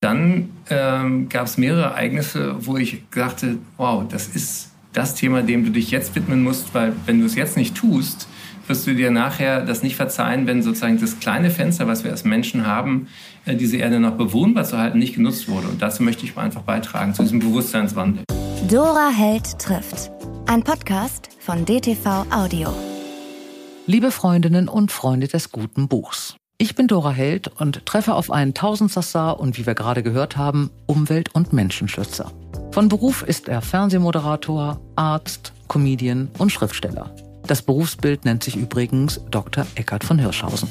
Dann ähm, gab es mehrere Ereignisse, wo ich dachte, wow, das ist das Thema, dem du dich jetzt widmen musst, weil wenn du es jetzt nicht tust, wirst du dir nachher das nicht verzeihen, wenn sozusagen das kleine Fenster, was wir als Menschen haben, äh, diese Erde noch bewohnbar zu halten, nicht genutzt wurde. Und dazu möchte ich einfach beitragen, zu diesem Bewusstseinswandel. Dora Held trifft. Ein Podcast von DTV Audio. Liebe Freundinnen und Freunde des guten Buchs. Ich bin Dora Held und treffe auf einen Tausendsassar und wie wir gerade gehört haben, Umwelt- und Menschenschützer. Von Beruf ist er Fernsehmoderator, Arzt, Comedian und Schriftsteller. Das Berufsbild nennt sich übrigens Dr. Eckhard von Hirschhausen.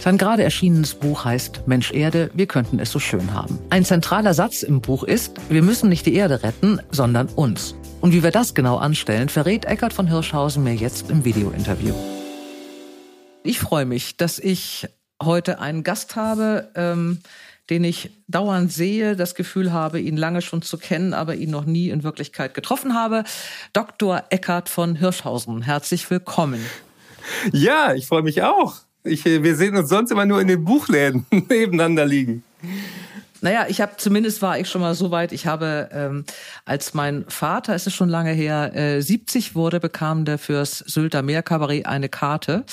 Sein gerade erschienenes Buch heißt Mensch Erde, wir könnten es so schön haben. Ein zentraler Satz im Buch ist, wir müssen nicht die Erde retten, sondern uns. Und wie wir das genau anstellen, verrät Eckhard von Hirschhausen mir jetzt im Videointerview. Ich freue mich, dass ich heute einen Gast habe, ähm, den ich dauernd sehe, das Gefühl habe, ihn lange schon zu kennen, aber ihn noch nie in Wirklichkeit getroffen habe. Dr. Eckhard von Hirschhausen, herzlich willkommen. Ja, ich freue mich auch. Ich, wir sehen uns sonst immer nur in den Buchläden nebeneinander liegen. Naja, ich habe zumindest war ich schon mal so weit. Ich habe, ähm, als mein Vater, es ist schon lange her, äh, 70 wurde, bekam der fürs Sylter Meerkabarett eine Karte.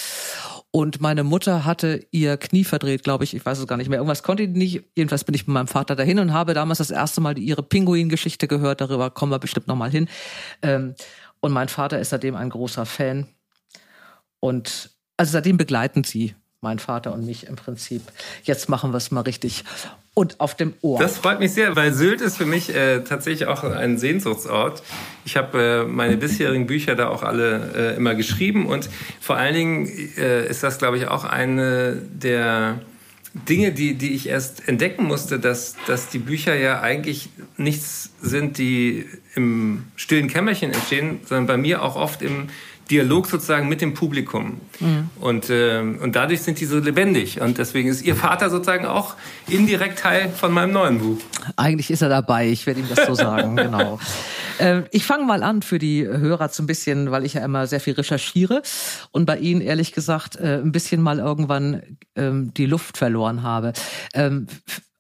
Und meine Mutter hatte ihr Knie verdreht, glaube ich. Ich weiß es gar nicht mehr. Irgendwas konnte die nicht. Jedenfalls bin ich mit meinem Vater dahin und habe damals das erste Mal ihre Pinguin-Geschichte gehört. Darüber kommen wir bestimmt noch mal hin. Ähm, und mein Vater ist seitdem ein großer Fan. Und also seitdem begleiten sie mein Vater und mich im Prinzip. Jetzt machen wir es mal richtig und auf dem Ohr. Das freut mich sehr, weil Sylt ist für mich äh, tatsächlich auch ein Sehnsuchtsort. Ich habe äh, meine bisherigen Bücher da auch alle äh, immer geschrieben und vor allen Dingen äh, ist das, glaube ich, auch eine der Dinge, die, die ich erst entdecken musste, dass, dass die Bücher ja eigentlich nichts sind, die im stillen Kämmerchen entstehen, sondern bei mir auch oft im Dialog sozusagen mit dem Publikum. Mhm. Und, äh, und dadurch sind die so lebendig. Und deswegen ist Ihr Vater sozusagen auch indirekt Teil von meinem neuen Buch. Eigentlich ist er dabei, ich werde ihm das so sagen, genau. Äh, ich fange mal an für die Hörer so ein bisschen, weil ich ja immer sehr viel recherchiere und bei Ihnen ehrlich gesagt äh, ein bisschen mal irgendwann ähm, die Luft verloren habe. Ähm,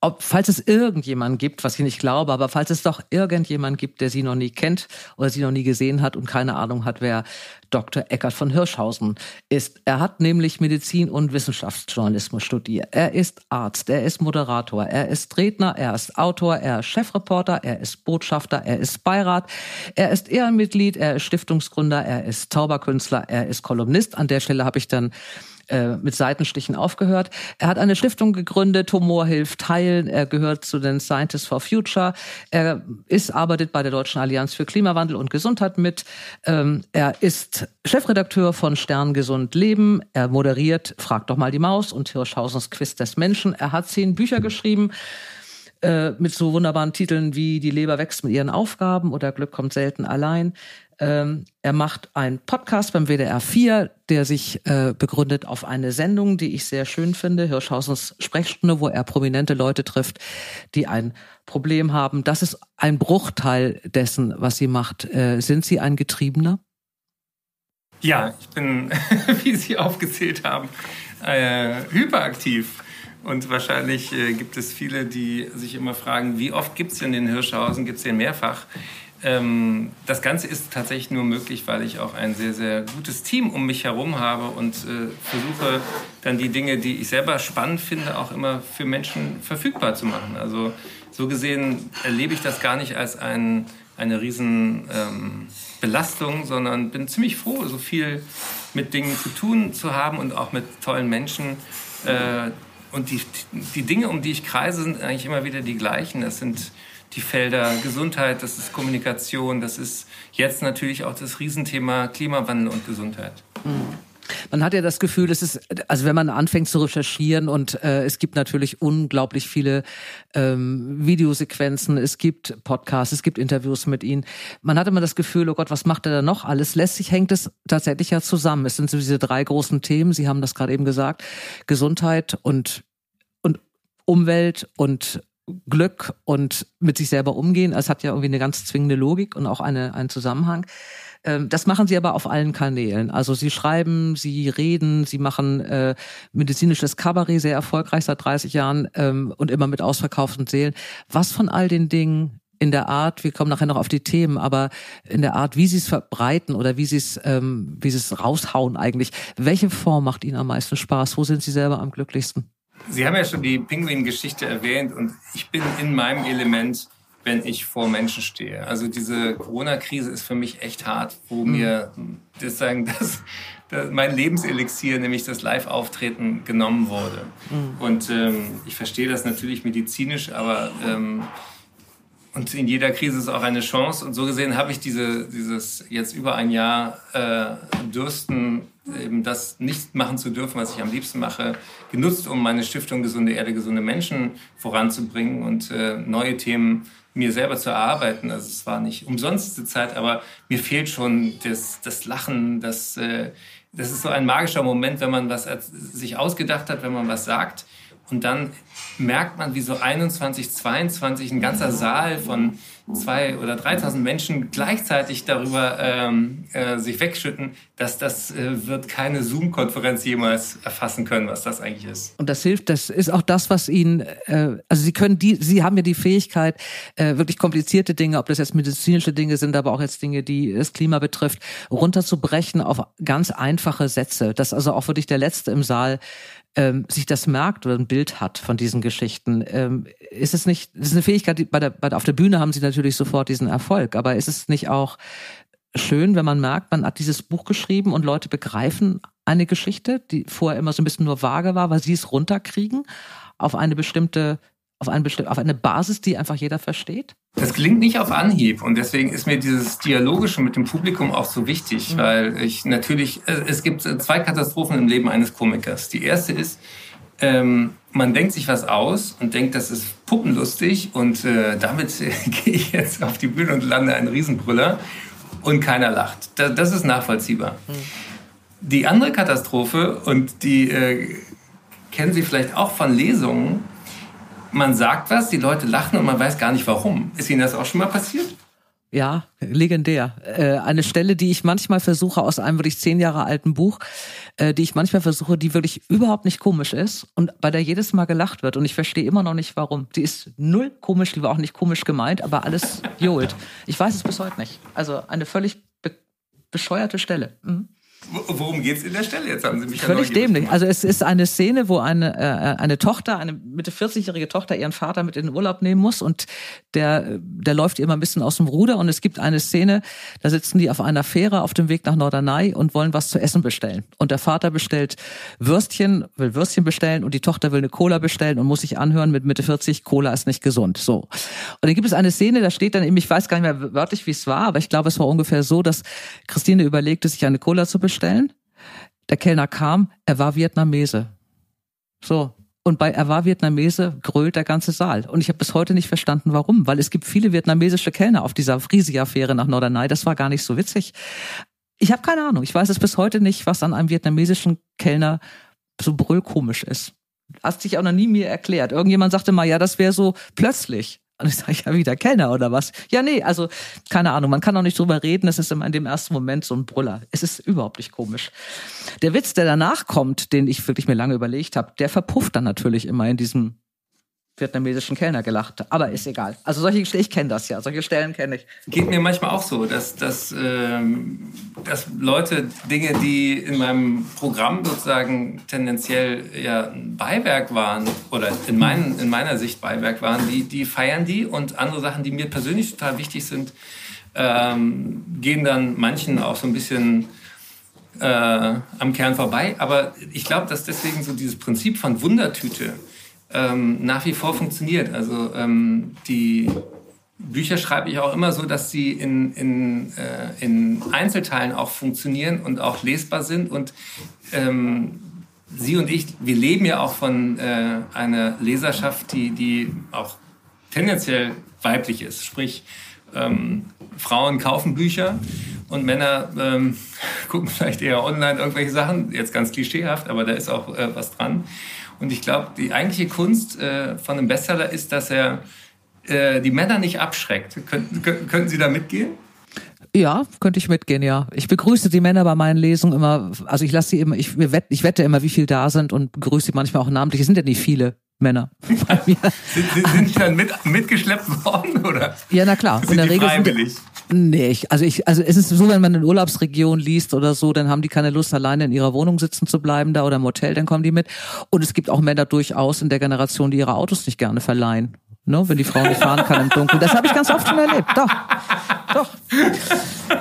ob, falls es irgendjemand gibt, was ich nicht glaube, aber falls es doch irgendjemand gibt, der sie noch nie kennt oder sie noch nie gesehen hat und keine Ahnung hat, wer Dr. Eckert von Hirschhausen ist. Er hat nämlich Medizin und Wissenschaftsjournalismus studiert. Er ist Arzt, er ist Moderator, er ist Redner, er ist Autor, er ist Chefreporter, er ist Botschafter, er ist Beirat, er ist Ehrenmitglied, er ist Stiftungsgründer, er ist Zauberkünstler, er ist Kolumnist. An der Stelle habe ich dann äh, mit Seitenstichen aufgehört. Er hat eine Stiftung gegründet, Humor hilft heilen. Er gehört zu den Scientists for Future. Er ist, arbeitet bei der Deutschen Allianz für Klimawandel und Gesundheit mit. Ähm, er ist Chefredakteur von Stern Gesund Leben. Er moderiert Frag doch mal die Maus und Hirschhausens Quiz des Menschen. Er hat zehn Bücher geschrieben äh, mit so wunderbaren Titeln wie Die Leber wächst mit ihren Aufgaben oder Glück kommt selten allein. Ähm, er macht einen Podcast beim WDR 4, der sich äh, begründet auf eine Sendung, die ich sehr schön finde, Hirschhausens Sprechstunde, wo er prominente Leute trifft, die ein Problem haben. Das ist ein Bruchteil dessen, was sie macht. Äh, sind Sie ein Getriebener? Ja, ich bin, wie Sie aufgezählt haben, äh, hyperaktiv. Und wahrscheinlich äh, gibt es viele, die sich immer fragen, wie oft gibt es denn den Hirschhausen? Gibt es den mehrfach? Ähm, das Ganze ist tatsächlich nur möglich, weil ich auch ein sehr, sehr gutes Team um mich herum habe und äh, versuche dann die Dinge, die ich selber spannend finde, auch immer für Menschen verfügbar zu machen. Also so gesehen erlebe ich das gar nicht als ein, eine riesen ähm, Belastung, sondern bin ziemlich froh, so viel mit Dingen zu tun zu haben und auch mit tollen Menschen. Äh, und die, die Dinge, um die ich kreise, sind eigentlich immer wieder die gleichen. Das sind die Felder Gesundheit, das ist Kommunikation, das ist jetzt natürlich auch das Riesenthema Klimawandel und Gesundheit. Mhm. Man hat ja das Gefühl, es ist, also wenn man anfängt zu recherchieren und äh, es gibt natürlich unglaublich viele ähm, Videosequenzen, es gibt Podcasts, es gibt Interviews mit ihnen. Man hat immer das Gefühl, oh Gott, was macht er da noch alles? Lässig hängt es tatsächlich ja zusammen. Es sind so diese drei großen Themen, Sie haben das gerade eben gesagt, Gesundheit und, und Umwelt und Glück und mit sich selber umgehen. Es hat ja irgendwie eine ganz zwingende Logik und auch eine, einen Zusammenhang. Ähm, das machen Sie aber auf allen Kanälen. Also Sie schreiben, Sie reden, Sie machen äh, medizinisches Kabarett sehr erfolgreich seit 30 Jahren ähm, und immer mit ausverkauften Seelen. Was von all den Dingen in der Art, wir kommen nachher noch auf die Themen, aber in der Art, wie sie es verbreiten oder wie sie es, ähm, wie sie es raushauen eigentlich. Welche Form macht Ihnen am meisten Spaß? Wo sind Sie selber am glücklichsten? Sie haben ja schon die Pinguin-Geschichte erwähnt und ich bin in meinem Element, wenn ich vor Menschen stehe. Also diese Corona-Krise ist für mich echt hart, wo mhm. mir das sagen, dass, dass mein Lebenselixier, nämlich das Live-Auftreten, genommen wurde. Mhm. Und ähm, ich verstehe das natürlich medizinisch, aber ähm, und in jeder Krise ist auch eine Chance. Und so gesehen habe ich diese, dieses jetzt über ein Jahr äh, Dürsten, eben das nicht machen zu dürfen, was ich am liebsten mache, genutzt, um meine Stiftung Gesunde Erde, gesunde Menschen voranzubringen und äh, neue Themen mir selber zu erarbeiten. Also es war nicht umsonst diese Zeit, aber mir fehlt schon das, das Lachen, das, äh, das ist so ein magischer Moment, wenn man was sich ausgedacht hat, wenn man was sagt und dann merkt man, wie so 21, 22 ein ganzer Saal von zwei oder 3.000 Menschen gleichzeitig darüber ähm, äh, sich wegschütten, dass das äh, wird keine Zoom-Konferenz jemals erfassen können, was das eigentlich ist. Und das hilft, das ist auch das, was Ihnen, äh, also Sie können die, Sie haben ja die Fähigkeit, äh, wirklich komplizierte Dinge, ob das jetzt medizinische Dinge sind, aber auch jetzt Dinge, die das Klima betrifft, runterzubrechen auf ganz einfache Sätze. Dass also auch wirklich der Letzte im Saal ähm, sich das merkt oder ein Bild hat von diesen Geschichten. Ähm, ist es nicht, das ist eine Fähigkeit, die bei der, bei auf der Bühne haben sie natürlich sofort diesen Erfolg, aber ist es nicht auch schön, wenn man merkt, man hat dieses Buch geschrieben und Leute begreifen eine Geschichte, die vorher immer so ein bisschen nur vage war, weil sie es runterkriegen auf eine bestimmte auf, ein auf eine Basis, die einfach jeder versteht? Das klingt nicht auf Anhieb und deswegen ist mir dieses Dialogische mit dem Publikum auch so wichtig, mhm. weil ich natürlich, es gibt zwei Katastrophen im Leben eines Komikers. Die erste ist, ähm, man denkt sich was aus und denkt, das ist puppenlustig und äh, damit gehe ich jetzt auf die Bühne und lande ein Riesenbrüller und keiner lacht. Das, das ist nachvollziehbar. Mhm. Die andere Katastrophe, und die äh, kennen Sie vielleicht auch von Lesungen, man sagt was, die Leute lachen und man weiß gar nicht warum. Ist Ihnen das auch schon mal passiert? Ja, legendär. Äh, eine Stelle, die ich manchmal versuche aus einem wirklich zehn Jahre alten Buch, äh, die ich manchmal versuche, die wirklich überhaupt nicht komisch ist und bei der jedes Mal gelacht wird und ich verstehe immer noch nicht warum. Die ist null komisch, die war auch nicht komisch gemeint, aber alles johlt. Ich weiß es bis heute nicht. Also eine völlig be bescheuerte Stelle. Mhm. Worum geht es in der Stelle? Jetzt haben Sie mich Völlig dämlich. Also es ist eine Szene, wo eine, äh, eine Tochter, eine Mitte 40-jährige Tochter ihren Vater mit in den Urlaub nehmen muss und der, der läuft ihr immer ein bisschen aus dem Ruder und es gibt eine Szene, da sitzen die auf einer Fähre auf dem Weg nach Norderney und wollen was zu essen bestellen. Und der Vater bestellt Würstchen, will Würstchen bestellen und die Tochter will eine Cola bestellen und muss sich anhören mit Mitte 40, Cola ist nicht gesund. So. Und dann gibt es eine Szene, da steht dann eben, ich weiß gar nicht mehr wörtlich, wie es war, aber ich glaube, es war ungefähr so, dass Christine überlegte, sich eine Cola zu bestellen bestellen. Der Kellner kam, er war Vietnamese. So. Und bei Er war Vietnamese grölt der ganze Saal. Und ich habe bis heute nicht verstanden, warum. Weil es gibt viele vietnamesische Kellner auf dieser Frisia-Fähre nach Norderney. Das war gar nicht so witzig. Ich habe keine Ahnung. Ich weiß es bis heute nicht, was an einem vietnamesischen Kellner so brüllkomisch ist. Hast dich auch noch nie mir erklärt. Irgendjemand sagte mal, ja, das wäre so plötzlich. Und ich sage, ja, wieder Kellner oder was? Ja, nee, also keine Ahnung, man kann auch nicht drüber reden, es ist immer in dem ersten Moment so ein Brüller. Es ist überhaupt nicht komisch. Der Witz, der danach kommt, den ich wirklich mir lange überlegt habe, der verpufft dann natürlich immer in diesem vietnamesischen Kellner gelacht. Aber ist egal. Also solche ich kenne das ja, solche Stellen kenne ich. Geht mir manchmal auch so, dass, dass, ähm, dass Leute Dinge, die in meinem Programm sozusagen tendenziell ja Beiwerk waren oder in, meinen, in meiner Sicht Beiwerk waren, die, die feiern die und andere Sachen, die mir persönlich total wichtig sind, ähm, gehen dann manchen auch so ein bisschen äh, am Kern vorbei. Aber ich glaube, dass deswegen so dieses Prinzip von Wundertüte ähm, nach wie vor funktioniert. Also ähm, die Bücher schreibe ich auch immer so, dass sie in, in, äh, in Einzelteilen auch funktionieren und auch lesbar sind. Und ähm, Sie und ich, wir leben ja auch von äh, einer Leserschaft, die, die auch tendenziell weiblich ist. Sprich, ähm, Frauen kaufen Bücher und Männer ähm, gucken vielleicht eher online irgendwelche Sachen. Jetzt ganz klischeehaft, aber da ist auch äh, was dran. Und ich glaube, die eigentliche Kunst äh, von einem Bestseller ist, dass er äh, die Männer nicht abschreckt. Kön könnten Sie da mitgehen? Ja, könnte ich mitgehen, ja. Ich begrüße die Männer bei meinen Lesungen immer, also ich lasse sie immer, ich, wette, ich wette immer, wie viel da sind und begrüße sie manchmal auch namentlich. Es sind ja nicht viele Männer bei mir. sind, sind, sind die dann mit, mitgeschleppt worden, oder? Ja, na klar. Sind in der Regel freiwillig? Sind, nee, ich, also ich, also es ist so, wenn man in Urlaubsregion liest oder so, dann haben die keine Lust, alleine in ihrer Wohnung sitzen zu bleiben da oder im Hotel, dann kommen die mit. Und es gibt auch Männer durchaus in der Generation, die ihre Autos nicht gerne verleihen. Ne, wenn die Frau nicht fahren kann im Dunkeln. Das habe ich ganz oft schon erlebt. Doch. Doch.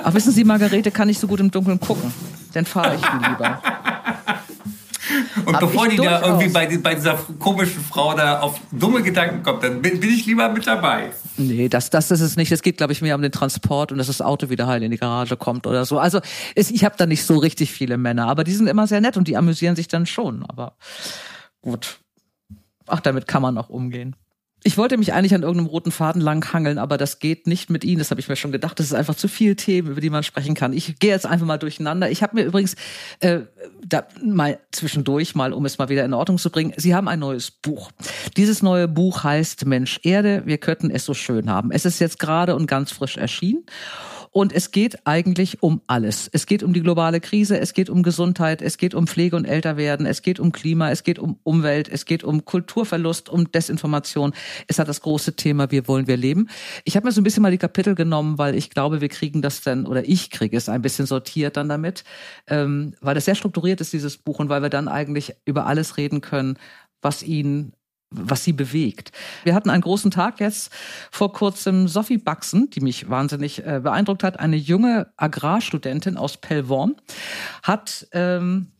Ach, wissen Sie, Margarete kann nicht so gut im Dunkeln gucken. Dann fahre ich lieber. Und Hab bevor die da irgendwie bei, bei, dieser komischen Frau da auf dumme Gedanken kommt, dann bin, bin ich lieber mit dabei. Nee, das, das ist es nicht. Es geht, glaube ich, mehr um den Transport und dass das Auto wieder heil in die Garage kommt oder so. Also es, ich habe da nicht so richtig viele Männer, aber die sind immer sehr nett und die amüsieren sich dann schon. Aber gut. Ach, damit kann man auch umgehen. Ich wollte mich eigentlich an irgendeinem roten Faden lang hangeln, aber das geht nicht mit Ihnen. Das habe ich mir schon gedacht. Das ist einfach zu viel Themen, über die man sprechen kann. Ich gehe jetzt einfach mal durcheinander. Ich habe mir übrigens äh, da mal zwischendurch mal, um es mal wieder in Ordnung zu bringen, Sie haben ein neues Buch. Dieses neue Buch heißt Mensch Erde. Wir könnten es so schön haben. Es ist jetzt gerade und ganz frisch erschienen. Und es geht eigentlich um alles. Es geht um die globale Krise, es geht um Gesundheit, es geht um Pflege und Älterwerden, es geht um Klima, es geht um Umwelt, es geht um Kulturverlust, um Desinformation. Es hat das große Thema, wie wollen wir leben. Ich habe mir so ein bisschen mal die Kapitel genommen, weil ich glaube, wir kriegen das dann, oder ich kriege es ein bisschen sortiert dann damit, ähm, weil das sehr strukturiert ist, dieses Buch, und weil wir dann eigentlich über alles reden können, was ihn was sie bewegt. Wir hatten einen großen Tag jetzt vor kurzem. Sophie Baxen, die mich wahnsinnig äh, beeindruckt hat, eine junge Agrarstudentin aus Pellworm, hat ähm,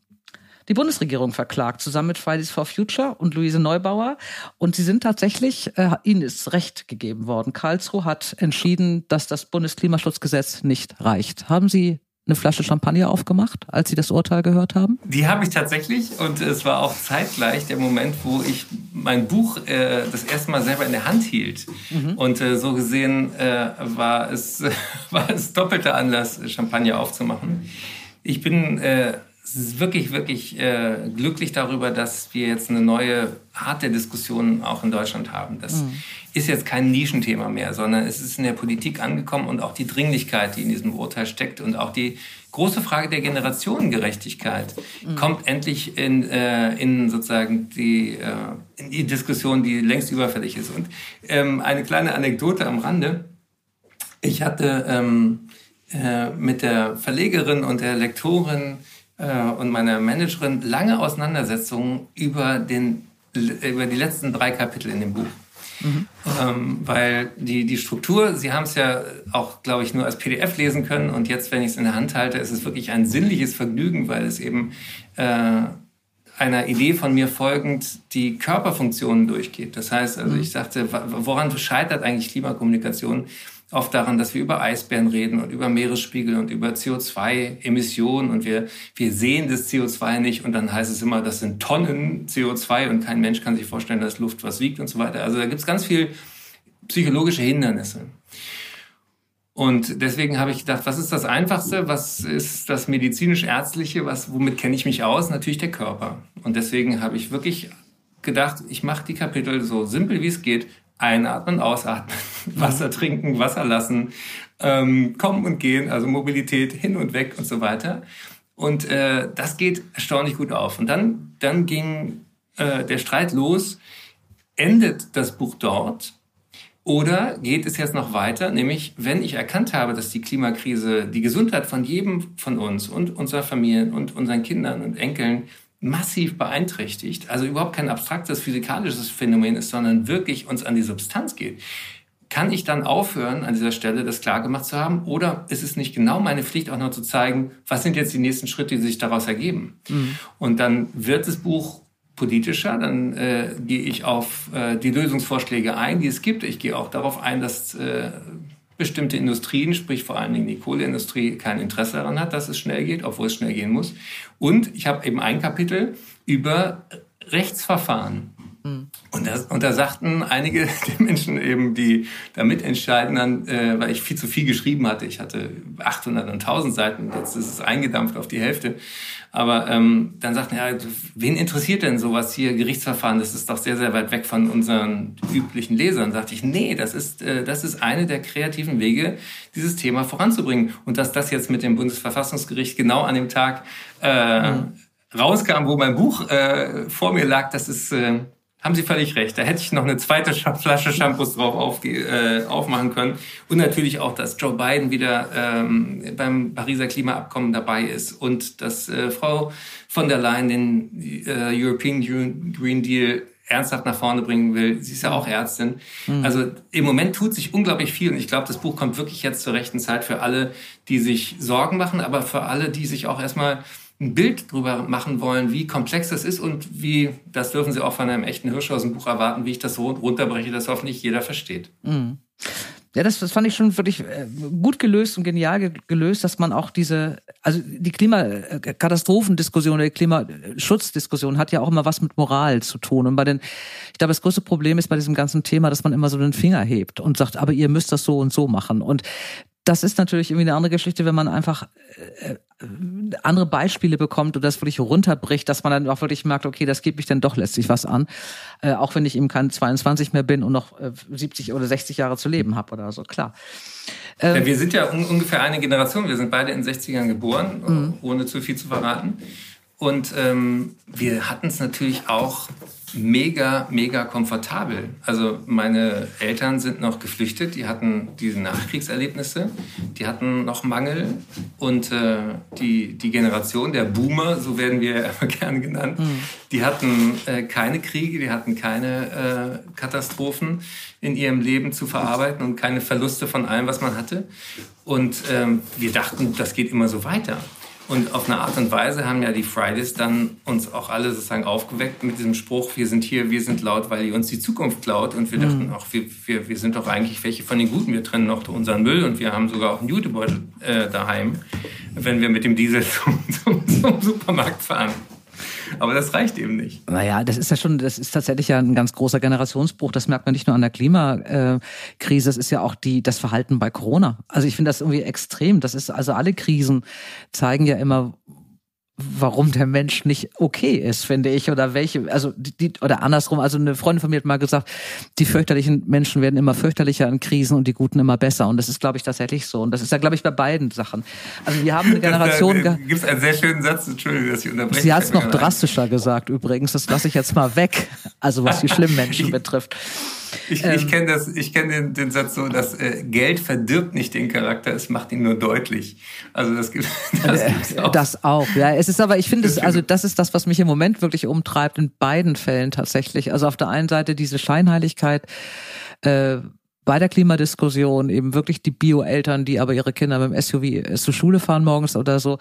die Bundesregierung verklagt, zusammen mit Fridays for Future und Luise Neubauer. Und sie sind tatsächlich, äh, ihnen ist Recht gegeben worden. Karlsruhe hat entschieden, dass das Bundesklimaschutzgesetz nicht reicht. Haben Sie eine Flasche Champagner aufgemacht, als Sie das Urteil gehört haben? Die habe ich tatsächlich und es war auch zeitgleich der Moment, wo ich mein Buch äh, das erste Mal selber in der Hand hielt. Mhm. Und äh, so gesehen äh, war, es, war es doppelter Anlass, Champagner aufzumachen. Ich bin äh, wirklich, wirklich äh, glücklich darüber, dass wir jetzt eine neue Art der Diskussion auch in Deutschland haben. Das mhm. ist jetzt kein Nischenthema mehr, sondern es ist in der Politik angekommen und auch die Dringlichkeit, die in diesem Urteil steckt und auch die große Frage der Generationengerechtigkeit mhm. kommt endlich in, äh, in sozusagen die, äh, in die Diskussion, die längst überfällig ist. Und ähm, eine kleine Anekdote am Rande. Ich hatte ähm, äh, mit der Verlegerin und der Lektorin äh, und meiner Managerin lange Auseinandersetzungen über, den, über die letzten drei Kapitel in dem Buch. Mhm. Ähm, weil die, die Struktur, Sie haben es ja auch, glaube ich, nur als PDF lesen können und jetzt, wenn ich es in der Hand halte, ist es wirklich ein sinnliches Vergnügen, weil es eben äh, einer Idee von mir folgend die Körperfunktionen durchgeht. Das heißt, also mhm. ich sagte, woran scheitert eigentlich Klimakommunikation? Oft daran, dass wir über Eisbären reden und über Meeresspiegel und über CO2-Emissionen und wir, wir sehen das CO2 nicht und dann heißt es immer, das sind Tonnen CO2 und kein Mensch kann sich vorstellen, dass Luft was wiegt und so weiter. Also da gibt es ganz viel psychologische Hindernisse. Und deswegen habe ich gedacht, was ist das Einfachste? Was ist das medizinisch-ärztliche? Womit kenne ich mich aus? Natürlich der Körper. Und deswegen habe ich wirklich gedacht, ich mache die Kapitel so simpel wie es geht, Einatmen, ausatmen, Wasser trinken, Wasser lassen, ähm, kommen und gehen, also Mobilität hin und weg und so weiter. Und äh, das geht erstaunlich gut auf. Und dann, dann ging äh, der Streit los. Endet das Buch dort? Oder geht es jetzt noch weiter? Nämlich, wenn ich erkannt habe, dass die Klimakrise die Gesundheit von jedem von uns und unserer Familien und unseren Kindern und Enkeln massiv beeinträchtigt, also überhaupt kein abstraktes physikalisches Phänomen ist, sondern wirklich uns an die Substanz geht, kann ich dann aufhören, an dieser Stelle das klargemacht zu haben? Oder ist es nicht genau meine Pflicht, auch noch zu zeigen, was sind jetzt die nächsten Schritte, die sich daraus ergeben? Mhm. Und dann wird das Buch politischer, dann äh, gehe ich auf äh, die Lösungsvorschläge ein, die es gibt. Ich gehe auch darauf ein, dass äh, bestimmte Industrien, sprich vor allen Dingen die Kohleindustrie, kein Interesse daran hat, dass es schnell geht, obwohl es schnell gehen muss. Und ich habe eben ein Kapitel über Rechtsverfahren. Mhm. Und, das, und da sagten einige der Menschen eben, die da mitentscheiden, dann, äh, weil ich viel zu viel geschrieben hatte, ich hatte 800 und 1000 Seiten, jetzt ist es eingedampft auf die Hälfte, Aber ähm, dann sagt er, ja, wen interessiert denn sowas hier, Gerichtsverfahren? Das ist doch sehr, sehr weit weg von unseren üblichen Lesern. Sagte ich, nee, das ist, äh, das ist eine der kreativen Wege, dieses Thema voranzubringen. Und dass das jetzt mit dem Bundesverfassungsgericht genau an dem Tag äh, mhm. rauskam, wo mein Buch äh, vor mir lag, das ist... Äh, haben Sie völlig recht. Da hätte ich noch eine zweite Flasche Shampoos drauf auf, äh, aufmachen können. Und natürlich auch, dass Joe Biden wieder ähm, beim Pariser Klimaabkommen dabei ist und dass äh, Frau von der Leyen den äh, European Green Deal ernsthaft nach vorne bringen will. Sie ist ja auch Ärztin. Mhm. Also im Moment tut sich unglaublich viel und ich glaube, das Buch kommt wirklich jetzt zur rechten Zeit für alle, die sich Sorgen machen, aber für alle, die sich auch erstmal ein Bild drüber machen wollen, wie komplex das ist und wie, das dürfen Sie auch von einem echten Hirschhausen-Buch erwarten, wie ich das so runterbreche, dass hoffentlich jeder versteht. Mhm. Ja, das, das fand ich schon wirklich äh, gut gelöst und genial gelöst, dass man auch diese, also die Klimakatastrophendiskussion oder die Klimaschutzdiskussion hat ja auch immer was mit Moral zu tun. Und bei den, ich glaube, das größte Problem ist bei diesem ganzen Thema, dass man immer so den Finger hebt und sagt, aber ihr müsst das so und so machen. Und das ist natürlich irgendwie eine andere Geschichte, wenn man einfach äh, äh, andere Beispiele bekommt und das wirklich runterbricht, dass man dann auch wirklich merkt, okay, das geht mich dann doch letztlich was an, äh, auch wenn ich eben kein 22 mehr bin und noch äh, 70 oder 60 Jahre zu leben habe oder so, klar. Ähm, ja, wir sind ja un ungefähr eine Generation, wir sind beide in 60ern geboren, mhm. ohne zu viel zu verraten. Und ähm, wir hatten es natürlich auch mega, mega komfortabel. Also meine Eltern sind noch geflüchtet, die hatten diese Nachkriegserlebnisse, die hatten noch Mangel und äh, die, die Generation der Boomer, so werden wir immer gerne genannt, mhm. die hatten äh, keine Kriege, die hatten keine äh, Katastrophen in ihrem Leben zu verarbeiten und keine Verluste von allem, was man hatte. Und ähm, wir dachten, das geht immer so weiter. Und auf eine Art und Weise haben ja die Fridays dann uns auch alle sozusagen aufgeweckt mit diesem Spruch, wir sind hier, wir sind laut, weil ihr uns die Zukunft klaut. Und wir mhm. dachten auch, wir, wir, wir sind doch eigentlich welche von den Guten. Wir trennen noch unseren Müll und wir haben sogar auch einen Jutebeutel äh, daheim, wenn wir mit dem Diesel zum, zum, zum Supermarkt fahren. Aber das reicht eben nicht. Naja, das ist ja schon, das ist tatsächlich ja ein ganz großer Generationsbruch. Das merkt man nicht nur an der Klimakrise, das ist ja auch die, das Verhalten bei Corona. Also ich finde das irgendwie extrem. Das ist, also alle Krisen zeigen ja immer, warum der Mensch nicht okay ist, finde ich, oder welche, also die, oder andersrum, also eine Freundin von mir hat mal gesagt, die fürchterlichen Menschen werden immer fürchterlicher in Krisen und die Guten immer besser. Und das ist, glaube ich, tatsächlich so. Und das ist ja, glaube ich, bei beiden Sachen. Also wir haben eine Generation. Da gibt es einen sehr schönen Satz, Entschuldigung, dass ich unterbreche. Sie hat es noch drastischer gesagt übrigens, das lasse ich jetzt mal weg. Also was die schlimmen Menschen betrifft. Ich, ähm, ich kenne das, ich kenne den, den Satz so, dass äh, Geld verdirbt nicht den Charakter, es macht ihn nur deutlich. Also das gibt das, äh, auch. das auch. Ja, es ist aber, ich finde es, also das ist das, was mich im Moment wirklich umtreibt in beiden Fällen tatsächlich. Also auf der einen Seite diese Scheinheiligkeit. Äh, bei der Klimadiskussion eben wirklich die Bio-Eltern, die aber ihre Kinder mit dem SUV zur Schule fahren morgens oder so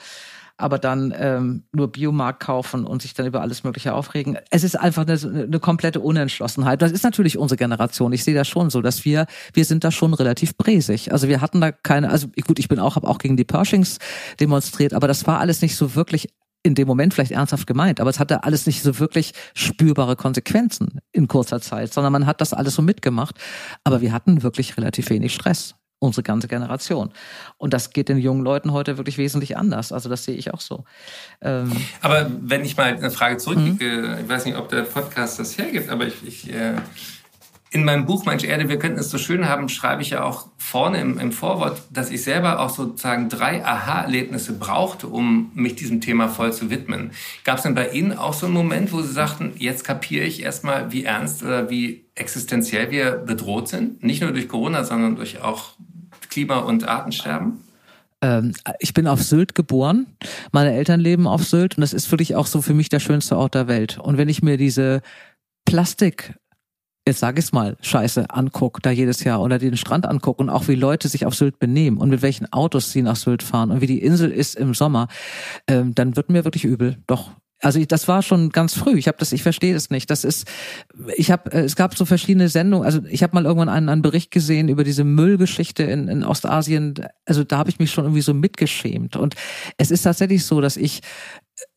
aber dann ähm, nur Biomarkt kaufen und sich dann über alles Mögliche aufregen. Es ist einfach eine, eine komplette Unentschlossenheit. Das ist natürlich unsere Generation. Ich sehe das schon so, dass wir, wir sind da schon relativ bräsig. Also wir hatten da keine, also gut, ich bin auch, habe auch gegen die Pershings demonstriert, aber das war alles nicht so wirklich in dem Moment vielleicht ernsthaft gemeint, aber es hatte alles nicht so wirklich spürbare Konsequenzen in kurzer Zeit, sondern man hat das alles so mitgemacht. Aber wir hatten wirklich relativ wenig Stress unsere ganze Generation. Und das geht den jungen Leuten heute wirklich wesentlich anders. Also das sehe ich auch so. Ähm aber wenn ich mal eine Frage zurück, mhm. ich weiß nicht, ob der Podcast das hergibt, aber ich, ich äh, in meinem Buch Mensch Erde, wir könnten es so schön haben, schreibe ich ja auch vorne im, im Vorwort, dass ich selber auch sozusagen drei Aha-Erlebnisse brauchte, um mich diesem Thema voll zu widmen. Gab es denn bei Ihnen auch so einen Moment, wo Sie sagten, jetzt kapiere ich erstmal, wie ernst oder wie existenziell wir bedroht sind? Nicht nur durch Corona, sondern durch auch Klima- und Artensterben? Ähm, ich bin auf Sylt geboren. Meine Eltern leben auf Sylt und das ist wirklich auch so für mich der schönste Ort der Welt. Und wenn ich mir diese Plastik jetzt sage ich mal, Scheiße angucke, da jedes Jahr oder den Strand angucke und auch wie Leute sich auf Sylt benehmen und mit welchen Autos sie nach Sylt fahren und wie die Insel ist im Sommer, ähm, dann wird mir wirklich übel. Doch, also ich, das war schon ganz früh. Ich habe das, ich verstehe das nicht. Das ist, ich habe, äh, es gab so verschiedene Sendungen. Also ich habe mal irgendwann einen, einen Bericht gesehen über diese Müllgeschichte in, in Ostasien. Also da habe ich mich schon irgendwie so mitgeschämt. Und es ist tatsächlich so, dass ich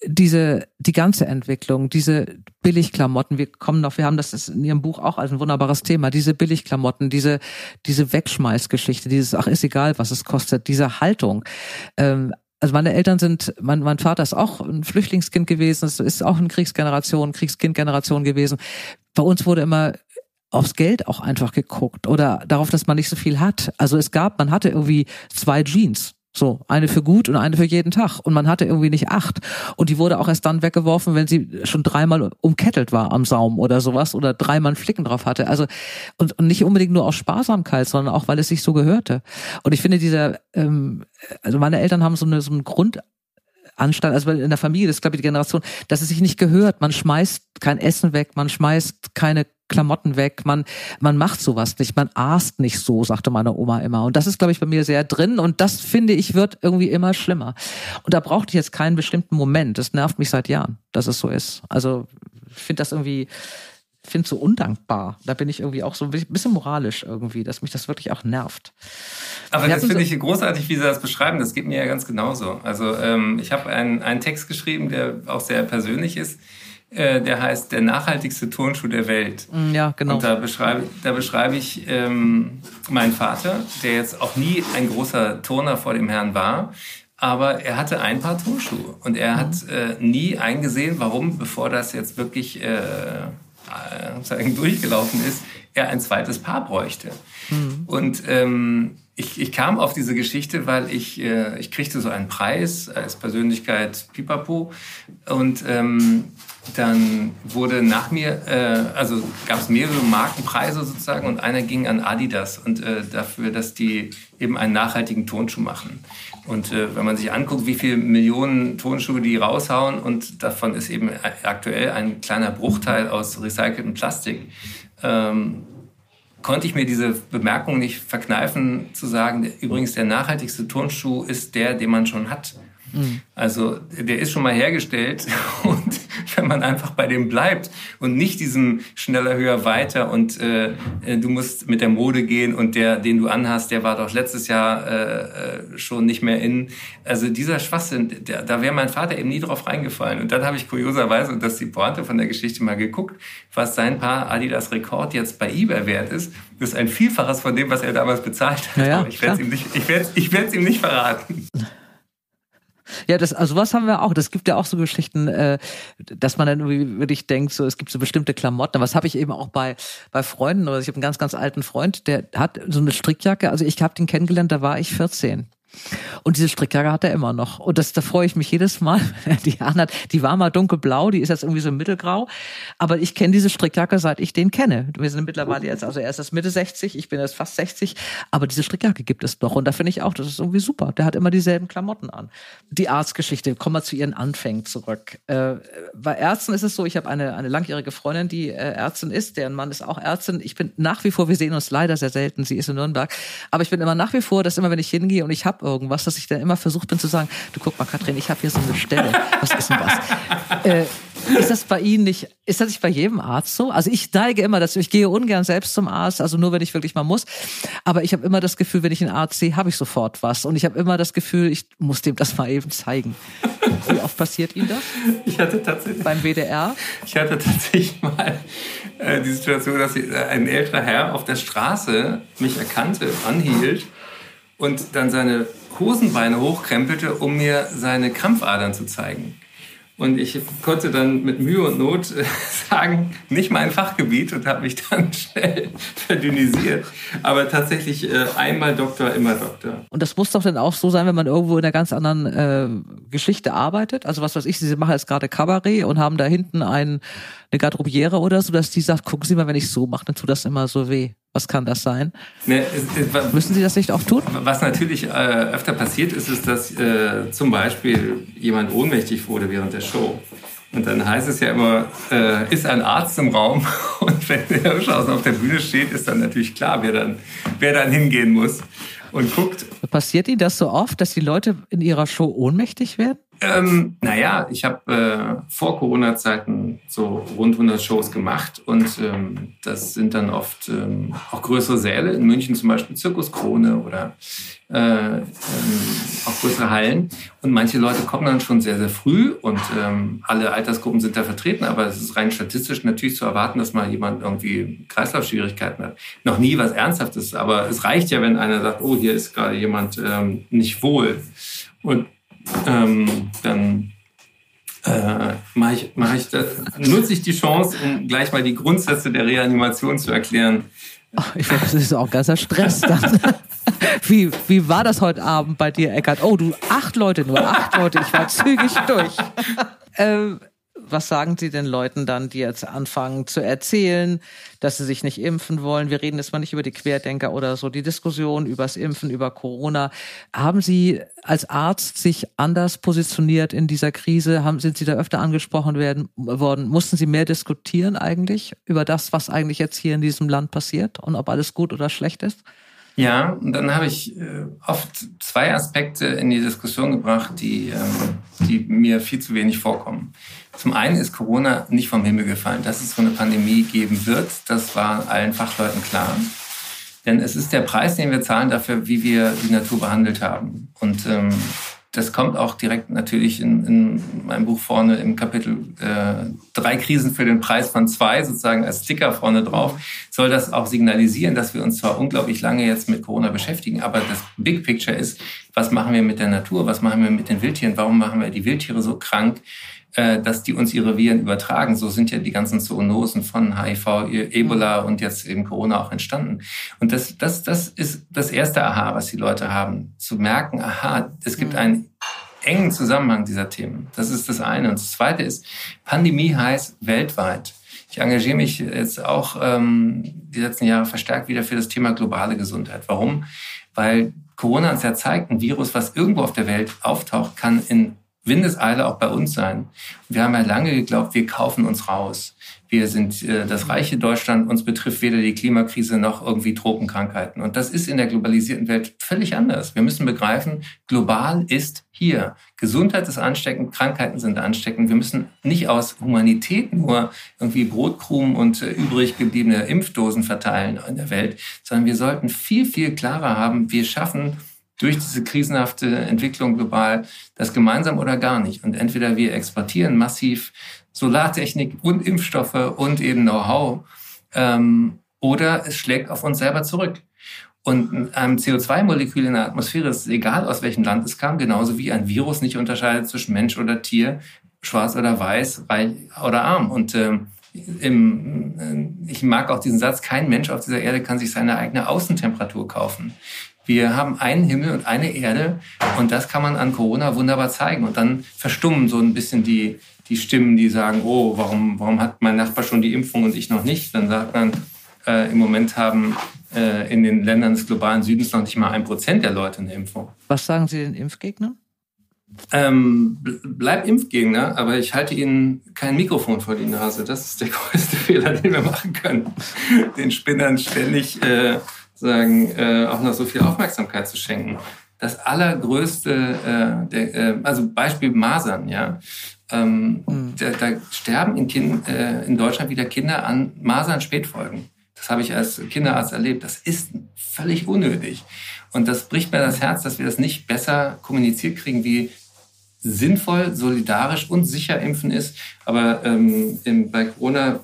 diese die ganze Entwicklung, diese Billigklamotten, wir kommen noch, wir haben das in Ihrem Buch auch als ein wunderbares Thema, diese Billigklamotten, diese diese Wegschmeißgeschichte, dieses ach ist egal, was es kostet, diese Haltung. Ähm, also meine Eltern sind, mein, mein Vater ist auch ein Flüchtlingskind gewesen, es ist auch eine Kriegsgeneration, Kriegskindgeneration gewesen. Bei uns wurde immer aufs Geld auch einfach geguckt oder darauf, dass man nicht so viel hat. Also es gab, man hatte irgendwie zwei Jeans. So, eine für gut und eine für jeden Tag. Und man hatte irgendwie nicht acht. Und die wurde auch erst dann weggeworfen, wenn sie schon dreimal umkettelt war am Saum oder sowas oder dreimal Flicken drauf hatte. Also, und, und nicht unbedingt nur aus Sparsamkeit, sondern auch, weil es sich so gehörte. Und ich finde dieser, ähm, also meine Eltern haben so eine, so einen Grund, Anstand, also in der Familie, das ist glaube ich die Generation, dass es sich nicht gehört. Man schmeißt kein Essen weg, man schmeißt keine Klamotten weg, man, man macht sowas nicht, man aßt nicht so, sagte meine Oma immer. Und das ist, glaube ich, bei mir sehr drin und das finde ich wird irgendwie immer schlimmer. Und da brauchte ich jetzt keinen bestimmten Moment. Das nervt mich seit Jahren, dass es so ist. Also ich finde das irgendwie, finde es so undankbar. Da bin ich irgendwie auch so ein bisschen moralisch irgendwie, dass mich das wirklich auch nervt. Aber das finde ich großartig, wie Sie das beschreiben. Das geht mir ja ganz genauso. Also ähm, ich habe einen, einen Text geschrieben, der auch sehr persönlich ist. Äh, der heißt Der nachhaltigste Turnschuh der Welt. Mm, ja, genau. Und da beschreibe, da beschreibe ich ähm, meinen Vater, der jetzt auch nie ein großer Turner vor dem Herrn war, aber er hatte ein paar Turnschuhe und er hat mhm. äh, nie eingesehen, warum, bevor das jetzt wirklich äh, sozusagen durchgelaufen ist, er ein zweites Paar bräuchte. Mhm. Und ähm, ich, ich kam auf diese Geschichte, weil ich, äh, ich kriegte so einen Preis als Persönlichkeit Pipapo und ähm, dann wurde nach mir, äh, also gab es mehrere Markenpreise sozusagen und einer ging an Adidas und äh, dafür, dass die eben einen nachhaltigen Tonschuh machen. Und äh, wenn man sich anguckt, wie viele Millionen Tonschuhe die raushauen und davon ist eben aktuell ein kleiner Bruchteil aus recyceltem Plastik, ähm, konnte ich mir diese Bemerkung nicht verkneifen zu sagen, übrigens der nachhaltigste Turnschuh ist der, den man schon hat. Mhm. Also der ist schon mal hergestellt und wenn man einfach bei dem bleibt und nicht diesem schneller, höher, weiter und äh, äh, du musst mit der Mode gehen und der, den du anhast, der war doch letztes Jahr äh, äh, schon nicht mehr in. Also dieser Schwachsinn, der, da wäre mein Vater eben nie drauf reingefallen. Und dann habe ich kurioserweise, und das ist die Pointe von der Geschichte, mal geguckt, was sein Paar Adidas Rekord jetzt bei eBay wert ist. Das ist ein Vielfaches von dem, was er damals bezahlt hat. Naja, ich werde es ihm, nicht, ich werd's, ich werd's ihm nicht verraten. Ja, das, also was haben wir auch? Das gibt ja auch so Geschichten, äh, dass man dann irgendwie wirklich denkt, so es gibt so bestimmte Klamotten. Was habe ich eben auch bei bei Freunden oder ich habe einen ganz ganz alten Freund, der hat so eine Strickjacke. Also ich habe den kennengelernt, da war ich 14. Und diese Strickjacke hat er immer noch. Und das, da freue ich mich jedes Mal, wenn er die anhat. Die war mal dunkelblau, die ist jetzt irgendwie so mittelgrau. Aber ich kenne diese Strickjacke, seit ich den kenne. Wir sind mittlerweile jetzt, also er ist jetzt Mitte 60, ich bin jetzt fast 60. Aber diese Strickjacke gibt es noch. Und da finde ich auch, das ist irgendwie super. Der hat immer dieselben Klamotten an. Die Arztgeschichte, kommen wir zu ihren Anfängen zurück. Äh, bei Ärzten ist es so, ich habe eine, eine langjährige Freundin, die äh, Ärztin ist, deren Mann ist auch Ärztin. Ich bin nach wie vor, wir sehen uns leider sehr selten, sie ist in Nürnberg. Aber ich bin immer nach wie vor, dass immer, wenn ich hingehe und ich habe irgendwas, dass ich dann immer versucht bin zu sagen, du guck mal, Katrin, ich habe hier so eine Stelle. Was ist denn das? Äh, ist das bei Ihnen nicht, ist das nicht bei jedem Arzt so? Also ich neige immer dazu, ich gehe ungern selbst zum Arzt, also nur wenn ich wirklich mal muss. Aber ich habe immer das Gefühl, wenn ich einen Arzt sehe, habe ich sofort was. Und ich habe immer das Gefühl, ich muss dem das mal eben zeigen. Wie oft passiert Ihnen das? Ich hatte tatsächlich. Beim WDR? Ich hatte tatsächlich mal äh, die Situation, dass ein älterer Herr auf der Straße mich erkannte, anhielt und dann seine Hosenbeine hochkrempelte, um mir seine Krampfadern zu zeigen. Und ich konnte dann mit Mühe und Not äh, sagen, nicht mein Fachgebiet und habe mich dann schnell verdünnisiert. Aber tatsächlich äh, einmal Doktor, immer Doktor. Und das muss doch dann auch so sein, wenn man irgendwo in einer ganz anderen äh, Geschichte arbeitet. Also was weiß ich, Sie machen jetzt gerade Kabarett und haben da hinten ein, eine Garderobiere oder so, dass die sagt, gucken Sie mal, wenn ich so mache, dann tut das immer so weh. Was kann das sein? Ne, es, es, Müssen Sie das nicht auch tun? Was natürlich äh, öfter passiert ist, ist, dass äh, zum Beispiel jemand ohnmächtig wurde während der Show. Und dann heißt es ja immer, äh, ist ein Arzt im Raum? Und wenn der Hirschhausen auf der Bühne steht, ist dann natürlich klar, wer dann, wer dann hingehen muss und guckt. Passiert Ihnen das so oft, dass die Leute in ihrer Show ohnmächtig werden? Ähm, naja, ich habe äh, vor Corona-Zeiten so rund 100 Shows gemacht und ähm, das sind dann oft ähm, auch größere Säle, in München zum Beispiel Zirkus Krone oder äh, ähm, auch größere Hallen. Und manche Leute kommen dann schon sehr, sehr früh und ähm, alle Altersgruppen sind da vertreten, aber es ist rein statistisch natürlich zu erwarten, dass mal jemand irgendwie Kreislaufschwierigkeiten hat. Noch nie was Ernsthaftes, aber es reicht ja, wenn einer sagt, oh, hier ist gerade jemand ähm, nicht wohl. Und ähm, dann äh, mach ich, mach ich das, nutze ich die Chance, um gleich mal die Grundsätze der Reanimation zu erklären. Ich glaube, das ist auch ganzer Stress. Wie, wie war das heute Abend bei dir, Eckart? Oh, du, acht Leute, nur acht Leute. Ich war zügig durch. ähm, was sagen Sie den Leuten dann, die jetzt anfangen zu erzählen, dass sie sich nicht impfen wollen? Wir reden jetzt mal nicht über die Querdenker oder so, die Diskussion übers Impfen, über Corona. Haben Sie als Arzt sich anders positioniert in dieser Krise? Haben, sind Sie da öfter angesprochen werden, worden? Mussten Sie mehr diskutieren eigentlich über das, was eigentlich jetzt hier in diesem Land passiert und ob alles gut oder schlecht ist? Ja, und dann habe ich äh, oft zwei Aspekte in die Diskussion gebracht, die, ähm, die mir viel zu wenig vorkommen. Zum einen ist Corona nicht vom Himmel gefallen. Dass es so eine Pandemie geben wird, das war allen Fachleuten klar. Denn es ist der Preis, den wir zahlen dafür, wie wir die Natur behandelt haben. Und ähm, das kommt auch direkt natürlich in, in meinem Buch vorne im Kapitel äh, drei Krisen für den Preis von zwei, sozusagen als Sticker vorne drauf, soll das auch signalisieren, dass wir uns zwar unglaublich lange jetzt mit Corona beschäftigen, aber das Big Picture ist, was machen wir mit der Natur, was machen wir mit den Wildtieren, warum machen wir die Wildtiere so krank, dass die uns ihre Viren übertragen. So sind ja die ganzen Zoonosen von HIV, Ebola und jetzt eben Corona auch entstanden. Und das, das, das ist das erste Aha, was die Leute haben. Zu merken, aha, es gibt mhm. einen engen Zusammenhang dieser Themen. Das ist das eine. Und das zweite ist, Pandemie heißt weltweit. Ich engagiere mich jetzt auch ähm, die letzten Jahre verstärkt wieder für das Thema globale Gesundheit. Warum? Weil Corona uns ja zeigt, ein Virus, was irgendwo auf der Welt auftaucht, kann in Windeseile auch bei uns sein. Wir haben ja lange geglaubt, wir kaufen uns raus. Wir sind äh, das reiche Deutschland, uns betrifft weder die Klimakrise noch irgendwie Tropenkrankheiten. Und das ist in der globalisierten Welt völlig anders. Wir müssen begreifen, global ist hier. Gesundheit ist ansteckend, Krankheiten sind ansteckend. Wir müssen nicht aus Humanität nur irgendwie Brotkrumen und äh, übrig gebliebene Impfdosen verteilen in der Welt, sondern wir sollten viel, viel klarer haben, wir schaffen durch diese krisenhafte Entwicklung global das gemeinsam oder gar nicht. Und entweder wir exportieren massiv Solartechnik und Impfstoffe und eben Know-how ähm, oder es schlägt auf uns selber zurück. Und ein CO2-Molekül in der Atmosphäre ist egal, aus welchem Land es kam, genauso wie ein Virus nicht unterscheidet zwischen Mensch oder Tier, schwarz oder weiß, reich oder arm. Und ähm, im, äh, ich mag auch diesen Satz, kein Mensch auf dieser Erde kann sich seine eigene Außentemperatur kaufen. Wir haben einen Himmel und eine Erde und das kann man an Corona wunderbar zeigen. Und dann verstummen so ein bisschen die, die Stimmen, die sagen, oh, warum, warum hat mein Nachbar schon die Impfung und ich noch nicht? Dann sagt man, äh, im Moment haben äh, in den Ländern des globalen Südens noch nicht mal ein Prozent der Leute eine Impfung. Was sagen Sie den Impfgegnern? Ähm, bleib Impfgegner, aber ich halte Ihnen kein Mikrofon vor die Nase. Das ist der größte Fehler, den wir machen können. Den Spinnern ständig äh, sagen, äh, auch noch so viel Aufmerksamkeit zu schenken. Das allergrößte, äh, der, äh, also Beispiel Masern, ja. Ähm, mhm. da, da sterben in, kind, äh, in Deutschland wieder Kinder an Masern-Spätfolgen. Das habe ich als Kinderarzt erlebt. Das ist völlig unnötig. Und das bricht mir das Herz, dass wir das nicht besser kommuniziert kriegen, wie sinnvoll, solidarisch und sicher impfen ist. Aber ähm, im, bei Corona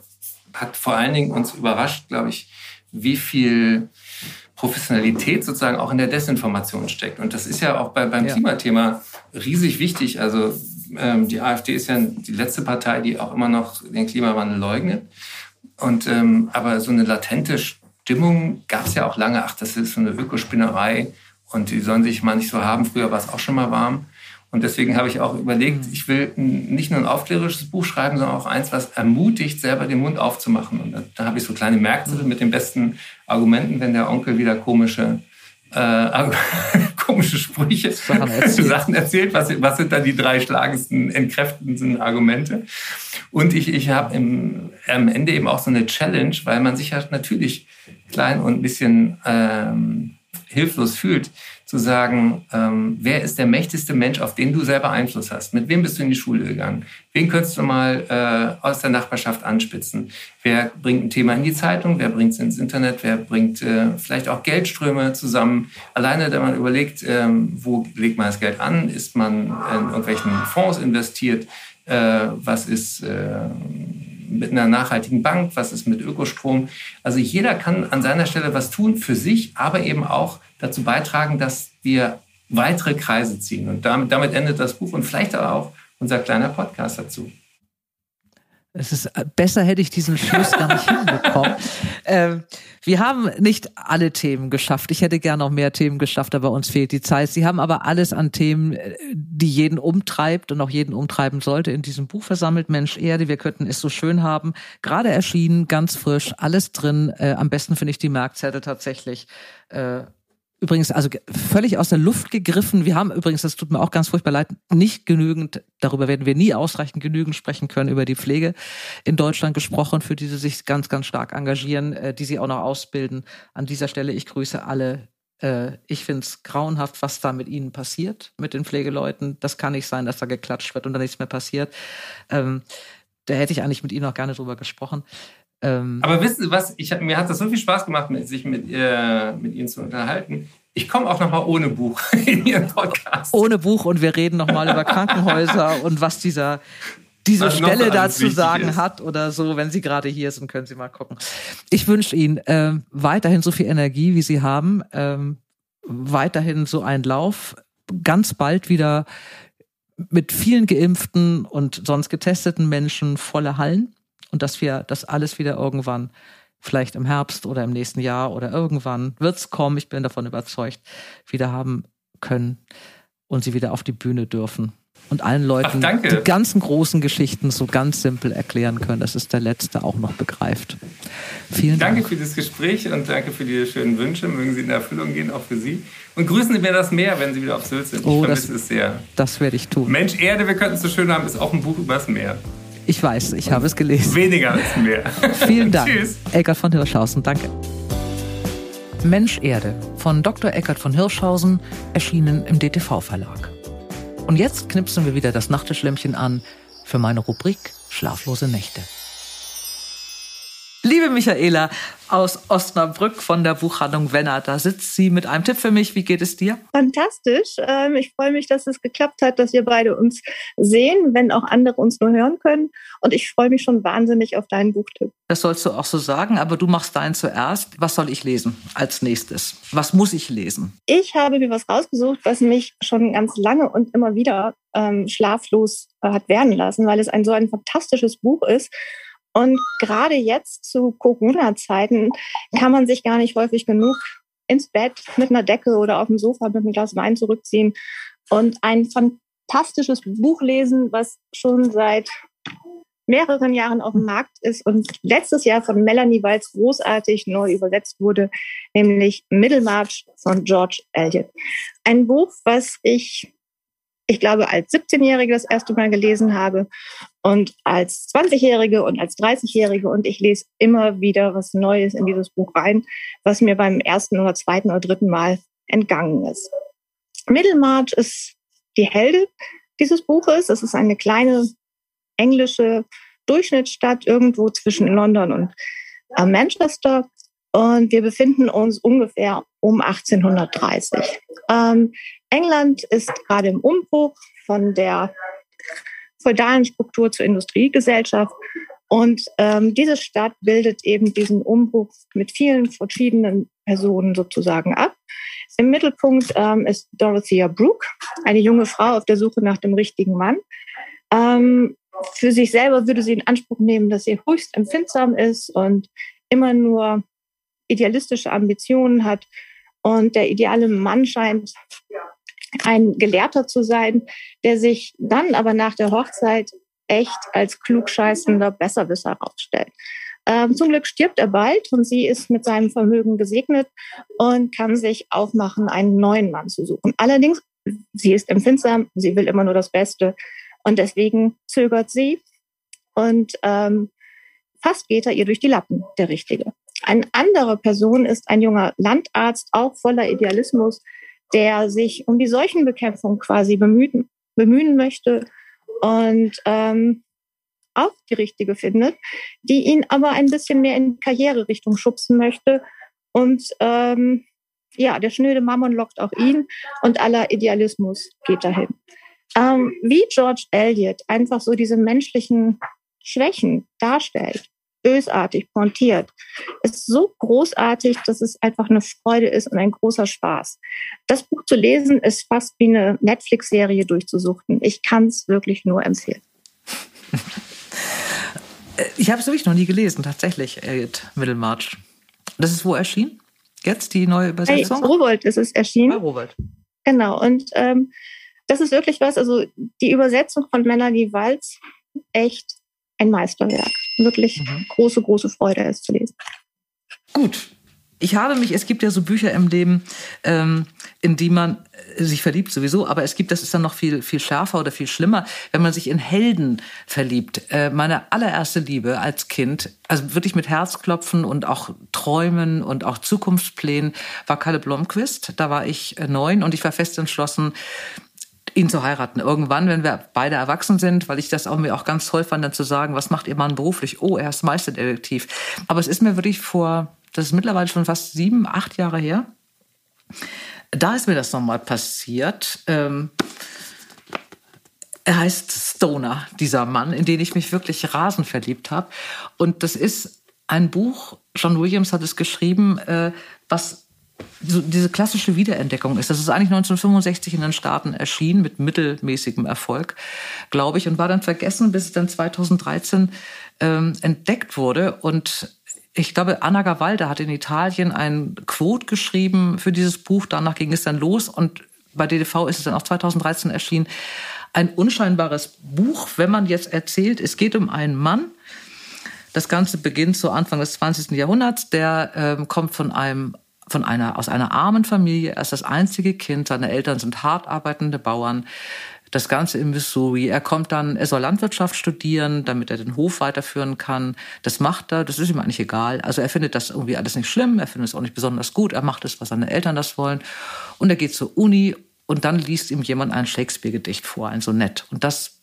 hat vor allen Dingen uns überrascht, glaube ich, wie viel Professionalität sozusagen auch in der Desinformation steckt. Und das ist ja auch bei, beim ja. Klimathema riesig wichtig. Also ähm, die AfD ist ja die letzte Partei, die auch immer noch den Klimawandel leugnet. Und ähm, aber so eine latente Stimmung gab es ja auch lange. Ach, das ist so eine Ökospinnerei und die sollen sich mal nicht so haben. Früher war es auch schon mal warm. Und deswegen habe ich auch überlegt, mhm. ich will nicht nur ein aufklärerisches Buch schreiben, sondern auch eins, was ermutigt, selber den Mund aufzumachen. Und da, da habe ich so kleine Märkte mit den besten Argumenten, wenn der Onkel wieder komische, äh, komische Sprüche, Sachen erzählt. Sachen erzählt. Was, was sind da die drei schlagendsten, entkräftendsten Argumente? Und ich, ich habe am Ende eben auch so eine Challenge, weil man sich ja natürlich klein und ein bisschen ähm, hilflos fühlt zu sagen, ähm, wer ist der mächtigste Mensch, auf den du selber Einfluss hast? Mit wem bist du in die Schule gegangen? Wen könntest du mal äh, aus der Nachbarschaft anspitzen? Wer bringt ein Thema in die Zeitung? Wer bringt es ins Internet? Wer bringt äh, vielleicht auch Geldströme zusammen? Alleine, wenn man überlegt, ähm, wo legt man das Geld an? Ist man in irgendwelchen Fonds investiert? Äh, was ist äh, mit einer nachhaltigen Bank? Was ist mit Ökostrom? Also jeder kann an seiner Stelle was tun für sich, aber eben auch dazu beitragen, dass wir weitere Kreise ziehen. Und damit, damit endet das Buch und vielleicht auch unser kleiner Podcast dazu. Es ist äh, besser hätte ich diesen Schluss gar nicht hinbekommen. Ähm, wir haben nicht alle Themen geschafft. Ich hätte gern noch mehr Themen geschafft, aber uns fehlt die Zeit. Sie haben aber alles an Themen, äh, die jeden umtreibt und auch jeden umtreiben sollte, in diesem Buch versammelt. Mensch Erde, wir könnten es so schön haben. Gerade erschienen, ganz frisch, alles drin. Äh, am besten finde ich die Merkzettel tatsächlich. Äh, übrigens also völlig aus der Luft gegriffen. Wir haben übrigens, das tut mir auch ganz furchtbar leid, nicht genügend, darüber werden wir nie ausreichend genügend sprechen können, über die Pflege in Deutschland gesprochen, für die sie sich ganz, ganz stark engagieren, äh, die sie auch noch ausbilden. An dieser Stelle, ich grüße alle. Äh, ich finde es grauenhaft, was da mit ihnen passiert, mit den Pflegeleuten. Das kann nicht sein, dass da geklatscht wird und da nichts mehr passiert. Ähm, da hätte ich eigentlich mit Ihnen auch gerne drüber gesprochen. Ähm, Aber wissen Sie was? Ich, mir hat das so viel Spaß gemacht, sich mit, äh, mit Ihnen zu unterhalten. Ich komme auch nochmal ohne Buch in Ihren Podcast. Ohne Buch und wir reden nochmal über Krankenhäuser und was dieser diese was Stelle da zu sagen ist. hat oder so, wenn Sie gerade hier sind, können Sie mal gucken. Ich wünsche Ihnen äh, weiterhin so viel Energie, wie Sie haben, ähm, weiterhin so einen Lauf, ganz bald wieder mit vielen geimpften und sonst getesteten Menschen volle Hallen und dass wir das alles wieder irgendwann, vielleicht im Herbst oder im nächsten Jahr oder irgendwann wird es kommen, ich bin davon überzeugt, wieder haben können und sie wieder auf die Bühne dürfen und allen Leuten Ach, die ganzen großen Geschichten so ganz simpel erklären können, dass es der Letzte auch noch begreift. Vielen Dank. Danke für das Gespräch und danke für die schönen Wünsche. Mögen sie in Erfüllung gehen, auch für Sie. Und grüßen Sie mir das Meer, wenn Sie wieder auf Sylt sind. Ich oh, das, es sehr. Das werde ich tun. Mensch, Erde, wir könnten es so schön haben, ist auch ein Buch übers Meer. Ich weiß, ich habe es gelesen. Weniger als mehr. Vielen Dank. Tschüss. Eckart von Hirschhausen, danke. Mensch Erde von Dr. Eckart von Hirschhausen, erschienen im DTV-Verlag. Und jetzt knipsen wir wieder das Nachttischlämpchen an für meine Rubrik Schlaflose Nächte. Liebe Michaela aus Osnabrück von der Buchhandlung Wenner, da sitzt sie mit einem Tipp für mich. Wie geht es dir? Fantastisch. Ähm, ich freue mich, dass es geklappt hat, dass wir beide uns sehen, wenn auch andere uns nur hören können. Und ich freue mich schon wahnsinnig auf deinen Buchtipp. Das sollst du auch so sagen, aber du machst deinen zuerst. Was soll ich lesen als nächstes? Was muss ich lesen? Ich habe mir was rausgesucht, was mich schon ganz lange und immer wieder ähm, schlaflos äh, hat werden lassen, weil es ein so ein fantastisches Buch ist und gerade jetzt zu Corona-Zeiten kann man sich gar nicht häufig genug ins Bett mit einer Decke oder auf dem Sofa mit einem Glas Wein zurückziehen und ein fantastisches Buch lesen, was schon seit mehreren Jahren auf dem Markt ist und letztes Jahr von Melanie Walz großartig neu übersetzt wurde, nämlich Middlemarch von George Eliot. Ein Buch, was ich ich glaube, als 17-Jährige das erste Mal gelesen habe und als 20-Jährige und als 30-Jährige. Und ich lese immer wieder was Neues in dieses Buch rein, was mir beim ersten oder zweiten oder dritten Mal entgangen ist. Middlemarch ist die Heldin dieses Buches. Es ist eine kleine englische Durchschnittsstadt irgendwo zwischen London und äh, Manchester. Und wir befinden uns ungefähr um 1830. Ähm, England ist gerade im Umbruch von der feudalen Struktur zur Industriegesellschaft. Und ähm, diese Stadt bildet eben diesen Umbruch mit vielen verschiedenen Personen sozusagen ab. Im Mittelpunkt ähm, ist Dorothea Brooke, eine junge Frau auf der Suche nach dem richtigen Mann. Ähm, für sich selber würde sie in Anspruch nehmen, dass sie höchst empfindsam ist und immer nur idealistische Ambitionen hat. Und der ideale Mann scheint ein Gelehrter zu sein, der sich dann aber nach der Hochzeit echt als klugscheißender Besserwisser aufstellt. Ähm, zum Glück stirbt er bald und sie ist mit seinem Vermögen gesegnet und kann sich aufmachen, einen neuen Mann zu suchen. Allerdings, sie ist empfindsam, sie will immer nur das Beste und deswegen zögert sie und ähm, fast geht er ihr durch die Lappen, der Richtige. Eine andere Person ist ein junger Landarzt, auch voller Idealismus, der sich um die Seuchenbekämpfung quasi bemühen, bemühen möchte und ähm, auch die richtige findet, die ihn aber ein bisschen mehr in Karriererichtung schubsen möchte. Und ähm, ja, der schnöde Mammon lockt auch ihn und aller Idealismus geht dahin. Ähm, wie George Eliot einfach so diese menschlichen Schwächen darstellt, bösartig pointiert, ist so großartig, dass es einfach eine Freude ist und ein großer Spaß. Das Buch zu lesen ist fast wie eine Netflix-Serie durchzusuchten. Ich kann es wirklich nur empfehlen. Ich habe es wirklich noch nie gelesen, tatsächlich, Elliot Middlemarch. Das ist wo erschienen? Jetzt die neue Übersetzung? Bei Rowold ist es erschienen. Bei Rowold. Genau. Und ähm, das ist wirklich was, also die Übersetzung von Melanie Walz, echt ein Meisterwerk. Wirklich mhm. große, große Freude, es zu lesen. Gut. Ich habe mich, es gibt ja so Bücher im Leben, ähm, in die man äh, sich verliebt sowieso, aber es gibt, das ist dann noch viel, viel schärfer oder viel schlimmer, wenn man sich in Helden verliebt. Äh, meine allererste Liebe als Kind, also wirklich mit Herzklopfen und auch Träumen und auch Zukunftsplänen, war Kalle Blomquist. Da war ich äh, neun und ich war fest entschlossen, ihn zu heiraten. Irgendwann, wenn wir beide erwachsen sind, weil ich das auch mir auch ganz toll fand, dann zu sagen, was macht ihr Mann beruflich? Oh, er ist Meisterdetektiv. Aber es ist mir wirklich vor, das ist mittlerweile schon fast sieben, acht Jahre her. Da ist mir das nochmal passiert. Ähm, er heißt Stoner, dieser Mann, in den ich mich wirklich rasend verliebt habe. Und das ist ein Buch, John Williams hat es geschrieben, äh, was so diese klassische Wiederentdeckung ist. Das ist eigentlich 1965 in den Staaten erschienen mit mittelmäßigem Erfolg, glaube ich, und war dann vergessen, bis es dann 2013 ähm, entdeckt wurde. Und ich glaube, Anna Gavalda hat in Italien ein Quote geschrieben für dieses Buch. Danach ging es dann los und bei DDV ist es dann auch 2013 erschienen. Ein unscheinbares Buch, wenn man jetzt erzählt, es geht um einen Mann, das Ganze beginnt so Anfang des 20. Jahrhunderts. Der ähm, kommt von einem von einer, aus einer armen Familie. Er ist das einzige Kind. Seine Eltern sind hart arbeitende Bauern. Das Ganze in Missouri. Er kommt dann, er soll Landwirtschaft studieren, damit er den Hof weiterführen kann. Das macht er, das ist ihm eigentlich egal. Also er findet das irgendwie alles nicht schlimm, er findet es auch nicht besonders gut, er macht es, was seine Eltern das wollen. Und er geht zur Uni und dann liest ihm jemand ein Shakespeare-Gedicht vor, ein Sonett. Und das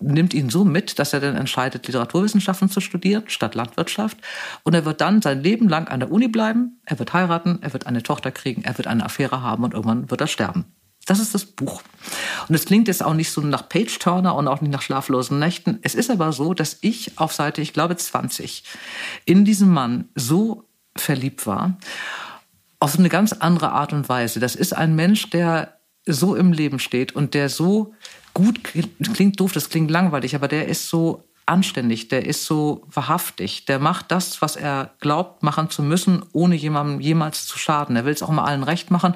nimmt ihn so mit, dass er dann entscheidet, Literaturwissenschaften zu studieren statt Landwirtschaft. Und er wird dann sein Leben lang an der Uni bleiben, er wird heiraten, er wird eine Tochter kriegen, er wird eine Affäre haben und irgendwann wird er sterben. Das ist das Buch. Und es klingt jetzt auch nicht so nach Page-Turner und auch nicht nach schlaflosen Nächten. Es ist aber so, dass ich auf Seite, ich glaube 20, in diesen Mann so verliebt war, auf eine ganz andere Art und Weise. Das ist ein Mensch, der so im Leben steht und der so gut klingt doof, das klingt langweilig, aber der ist so anständig, der ist so wahrhaftig, der macht das, was er glaubt machen zu müssen, ohne jemandem jemals zu schaden. Er will es auch mal allen recht machen,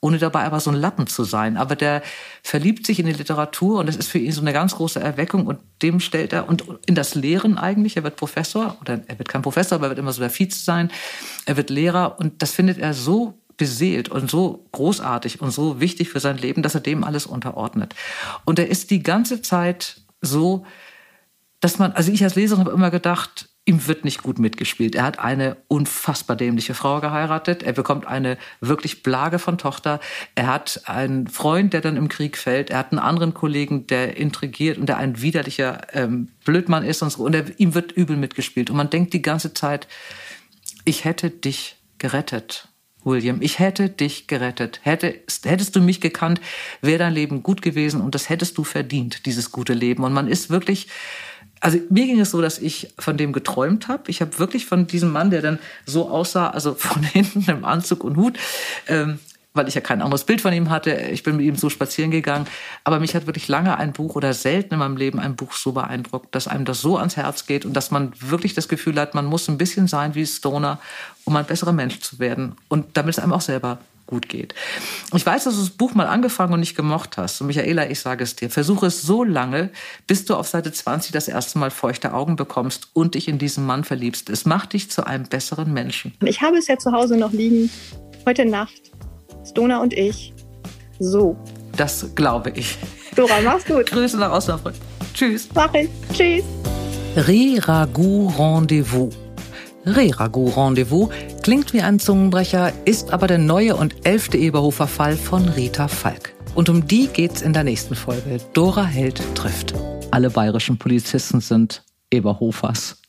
ohne dabei aber so ein Lappen zu sein. Aber der verliebt sich in die Literatur und das ist für ihn so eine ganz große Erweckung und dem stellt er und in das Lehren eigentlich. Er wird Professor oder er wird kein Professor, aber er wird immer so der Vize sein. Er wird Lehrer und das findet er so beseelt und so großartig und so wichtig für sein Leben, dass er dem alles unterordnet. Und er ist die ganze Zeit so, dass man, also ich als Leserin habe immer gedacht, ihm wird nicht gut mitgespielt. Er hat eine unfassbar dämliche Frau geheiratet. Er bekommt eine wirklich Blage von Tochter. Er hat einen Freund, der dann im Krieg fällt. Er hat einen anderen Kollegen, der intrigiert und der ein widerlicher ähm, Blödmann ist und so. Und er, ihm wird übel mitgespielt. Und man denkt die ganze Zeit, ich hätte dich gerettet. William, ich hätte dich gerettet. Hätte, hättest du mich gekannt, wäre dein Leben gut gewesen und das hättest du verdient, dieses gute Leben. Und man ist wirklich, also mir ging es so, dass ich von dem geträumt habe. Ich habe wirklich von diesem Mann, der dann so aussah, also von hinten im Anzug und Hut, ähm, weil ich ja kein anderes Bild von ihm hatte. Ich bin mit ihm so spazieren gegangen. Aber mich hat wirklich lange ein Buch oder selten in meinem Leben ein Buch so beeindruckt, dass einem das so ans Herz geht und dass man wirklich das Gefühl hat, man muss ein bisschen sein wie Stoner, um ein besserer Mensch zu werden. Und damit es einem auch selber gut geht. Ich weiß, dass du das Buch mal angefangen und nicht gemocht hast. Und Michaela, ich sage es dir, versuche es so lange, bis du auf Seite 20 das erste Mal feuchte Augen bekommst und dich in diesen Mann verliebst. Es macht dich zu einem besseren Menschen. Ich habe es ja zu Hause noch liegen. Heute Nacht Stona und ich. So. Das glaube ich. Dora, mach's gut. Grüße nach Osnabrück. Tschüss. Mach ich. Tschüss. Re-Ragout Rendezvous. Re-Ragout Rendezvous klingt wie ein Zungenbrecher, ist aber der neue und elfte Eberhofer Fall von Rita Falk. Und um die geht's in der nächsten Folge. Dora Held trifft. Alle bayerischen Polizisten sind Eberhofers.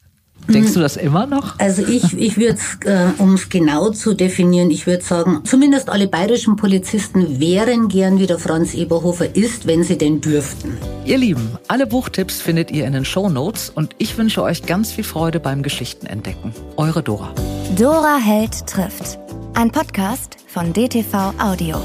Denkst mhm. du das immer noch? Also ich, ich würde es, äh, um es genau zu definieren, ich würde sagen, zumindest alle bayerischen Polizisten wären gern wie der Franz Eberhofer ist, wenn sie denn dürften. Ihr Lieben, alle Buchtipps findet ihr in den Show Notes und ich wünsche euch ganz viel Freude beim Geschichtenentdecken. Eure Dora. Dora Held trifft. Ein Podcast von DTV Audio.